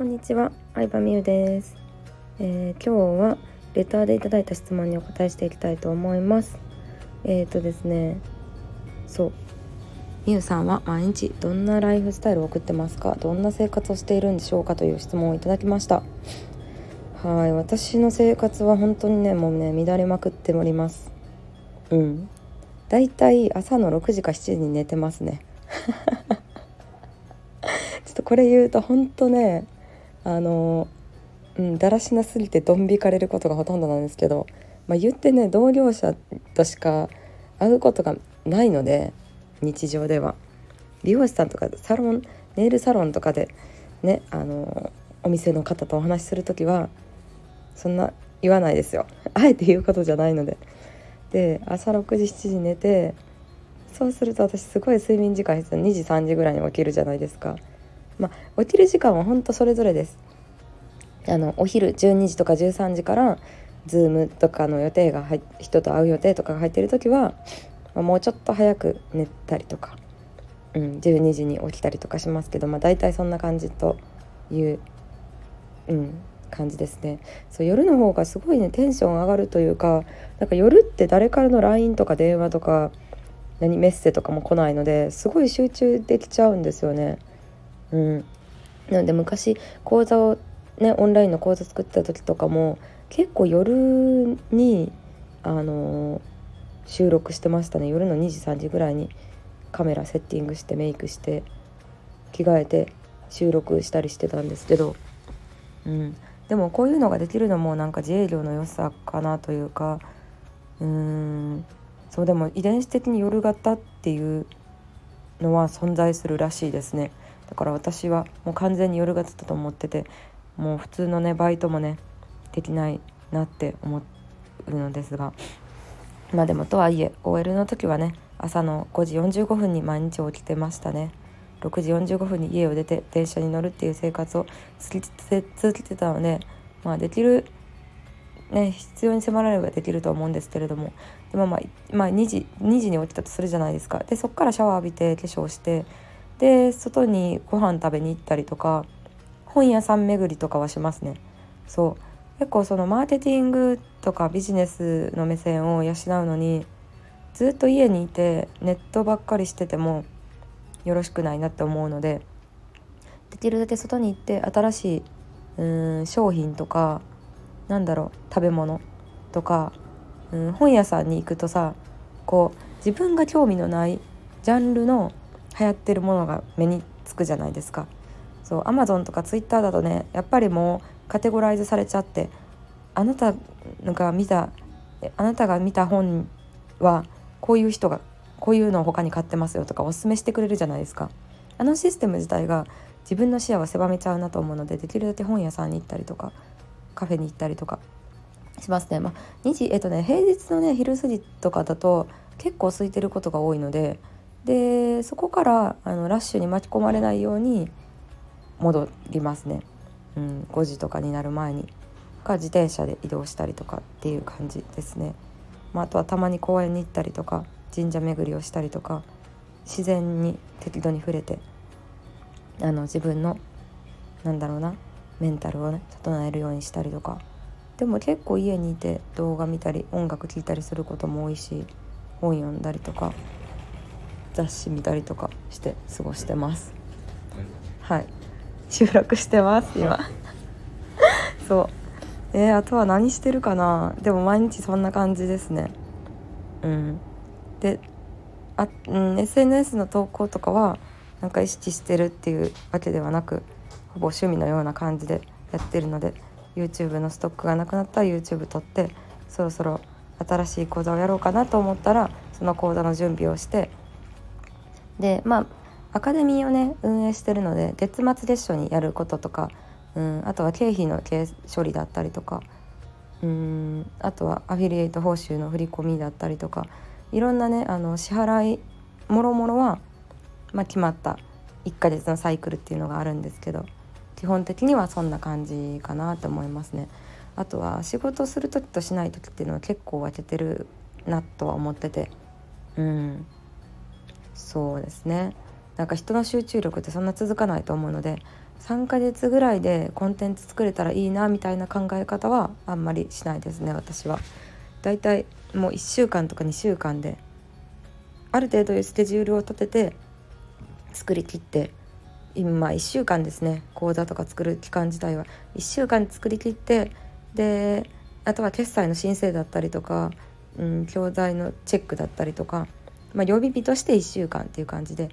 こんにちは、相葉美優です、えー、今日はレターでいただいた質問にお答えしていきたいと思います。えっ、ー、とですねそう。みゆさんは毎日どんなライフスタイルを送ってますか？どんな生活をしているんでしょうかという質問をいただきました。はい私の生活は本当にねもうね乱れまくっております。うん。だいたい朝の6時か7時に寝てますね。ちょっとこれ言うと本当ねあのうんだらしなすぎてドン引かれることがほとんどなんですけど、まあ、言ってね同業者としか会うことがないので日常では。美容師さんとかサロンネイルサロンとかでねあのお店の方とお話しする時はそんな言わないですよ。あえて言うことじゃないので。で朝6時7時寝てそうすると私すごい睡眠時間必要。2時3時ぐらいに起きるじゃないですか。まあ起きる時間は本当それぞれですあのお昼12時とか13時からズームとかの予定が入人と会う予定とかが入ってる時は、まあ、もうちょっと早く寝たりとか、うん、12時に起きたりとかしますけど、まあ、大体そんな感じという、うん、感じですねそう夜の方がすごいねテンション上がるというかなんか夜って誰からの LINE とか電話とか何メッセとかも来ないのですごい集中できちゃうんですよね。うん、なので昔講座をねオンラインの講座作ってた時とかも結構夜にあの、収録してましたね。夜の2時3時ぐらいにカメラセッティングしてメイクして着替えて収録したりしてたんですけど、うん、でもこういうのができるのもなんか自営業の良さかなというか。うーん。そうでも遺伝子的に夜型っていうのは存在するらしいですね。だから私はもう完全に夜型だと思っててもう普通のねバイトもねできないなって思うのですがまあでもとはいえ OL の時はね朝の5時45分に毎日起きてましたね。6時45分に家を出て電車に乗るっていう生活を続けてたのでまあできるね必要に迫られればできると思うんですけれどもでもまあ、まあ、2時2時に起きたとするじゃないですか。でそっからシャワー浴びて化粧してで外にご飯食べに行ったりとか本屋さん巡りとかはしますね。そう。結構そのマーケティングとかビジネスの目線を養うのにずっと家にいてネットばっかりしててもよろしくないなって思うのでできるだけ外に行って新しいうん商品とかなんだろう食べ物とかうん本屋さんに行くとさこう自分が興味のないジャンルの流行ってるものが目につくじゃないですか。そうアマゾンとかツイッターだとねやっぱりもうカテゴライズされちゃってあなたが見たあなたが見た本はこういう人がこういうのを他に買ってますよとかおすすめしてくれるじゃないですかあのシステム自体が自分の視野を狭めちゃうなと思うのでできるだけ本屋さんに行ったりとかカフェに行ったりとかしますねまあ2時えっとね平日のね昼過ぎとかだと結構空いてることが多いのででそこからあのラッシュに巻き込まれないように戻りますね、うん、5時とかになる前に。か自転車で移動したりとかっていう感じですね、まあ、あとはたまに公園に行ったりとか神社巡りをしたりとか自然に適度に触れてあの自分のなんだろうなメンタルをね整えるようにしたりとか。でも結構家にいて動画見たり音楽聴いたりすることも多いし本読んだりとか。雑誌見たりとかして過ごしてます。はい。収録してます今。そう。えー、あとは何してるかな？でも毎日そんな感じですね。うん。であ、うん、SNS の投稿とかはなんか意識してるっていうわけではなくほぼ趣味のような感じでやってるので YouTube のストックがなくなったら YouTube 撮ってそろそろ新しい講座をやろうかなと思ったらその講座の準備をしてでまあアカデミーをね運営してるので月末月初にやることとか、うん、あとは経費の経処理だったりとかうんあとはアフィリエイト報酬の振り込みだったりとかいろんなねあの支払いもろもろは、まあ、決まった1ヶ月のサイクルっていうのがあるんですけど基本的にはそんな感じかなと思いますね。あとは仕事する時としない時っていうのは結構分けてるなとは思っててうんそうですね。なんか人の集中力ってそんな続かないと思うので3ヶ月ぐらいでコンテンツ作れたらいいなみたいな考え方はあんまりしないですね私は。だいたいもう1週間とか2週間である程度スケジュールを立てて作りきって今1週間ですね。講座とか作る期間自体は。1週間作りきってであとは決済の申請だったりとか、うん、教材のチェックだったりとか、まあ、予備日として1週間っていう感じで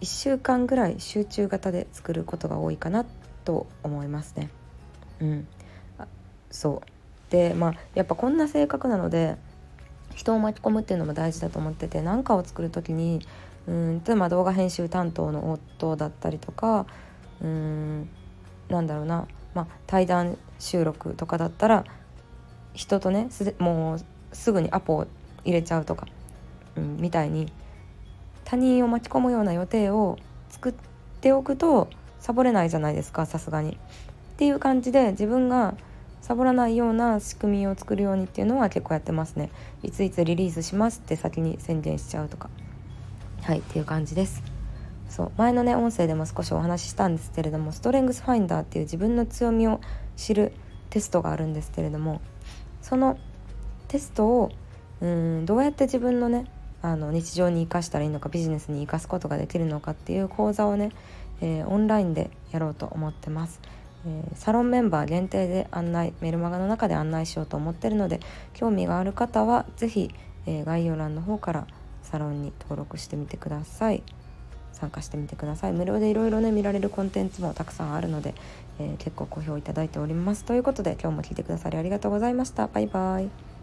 1週間ぐらい集中型で作ることが多いかなと思いますね。うん、そう。でまあやっぱこんな性格なので人を巻き込むっていうのも大事だと思ってて何かを作る時にうん例えば動画編集担当の夫だったりとかうんなんだろうな、まあ、対談収録とかだったら人とねもうすぐにアポを入れちゃうとか、うん、みたいに他人を巻き込むような予定を作っておくとサボれないじゃないですかさすがに。っていう感じで自分がサボらないような仕組みを作るようにっていうのは結構やってますね。いついつリリースしますって先に宣言しちゃうとか。はいっていう感じですそう前のね音声でも少しお話ししたんですけれどもストレングスファインダーっていう自分の強みを知るテストがあるんですけれどもそのテストをうんどうやって自分のねあの日常に生かしたらいいのかビジネスに生かすことができるのかっていう講座をね、えー、オンラインでやろうと思ってます。えー、サロンメンバー限定で案内メルマガの中で案内しようと思ってるので興味がある方は是非、えー、概要欄の方からサロンに登録してみてください。参加してみてください。無料でいろいろね見られるコンテンツもたくさんあるので、えー、結構好評いただいております。ということで今日も聞いてくださりありがとうございました。バイバイ。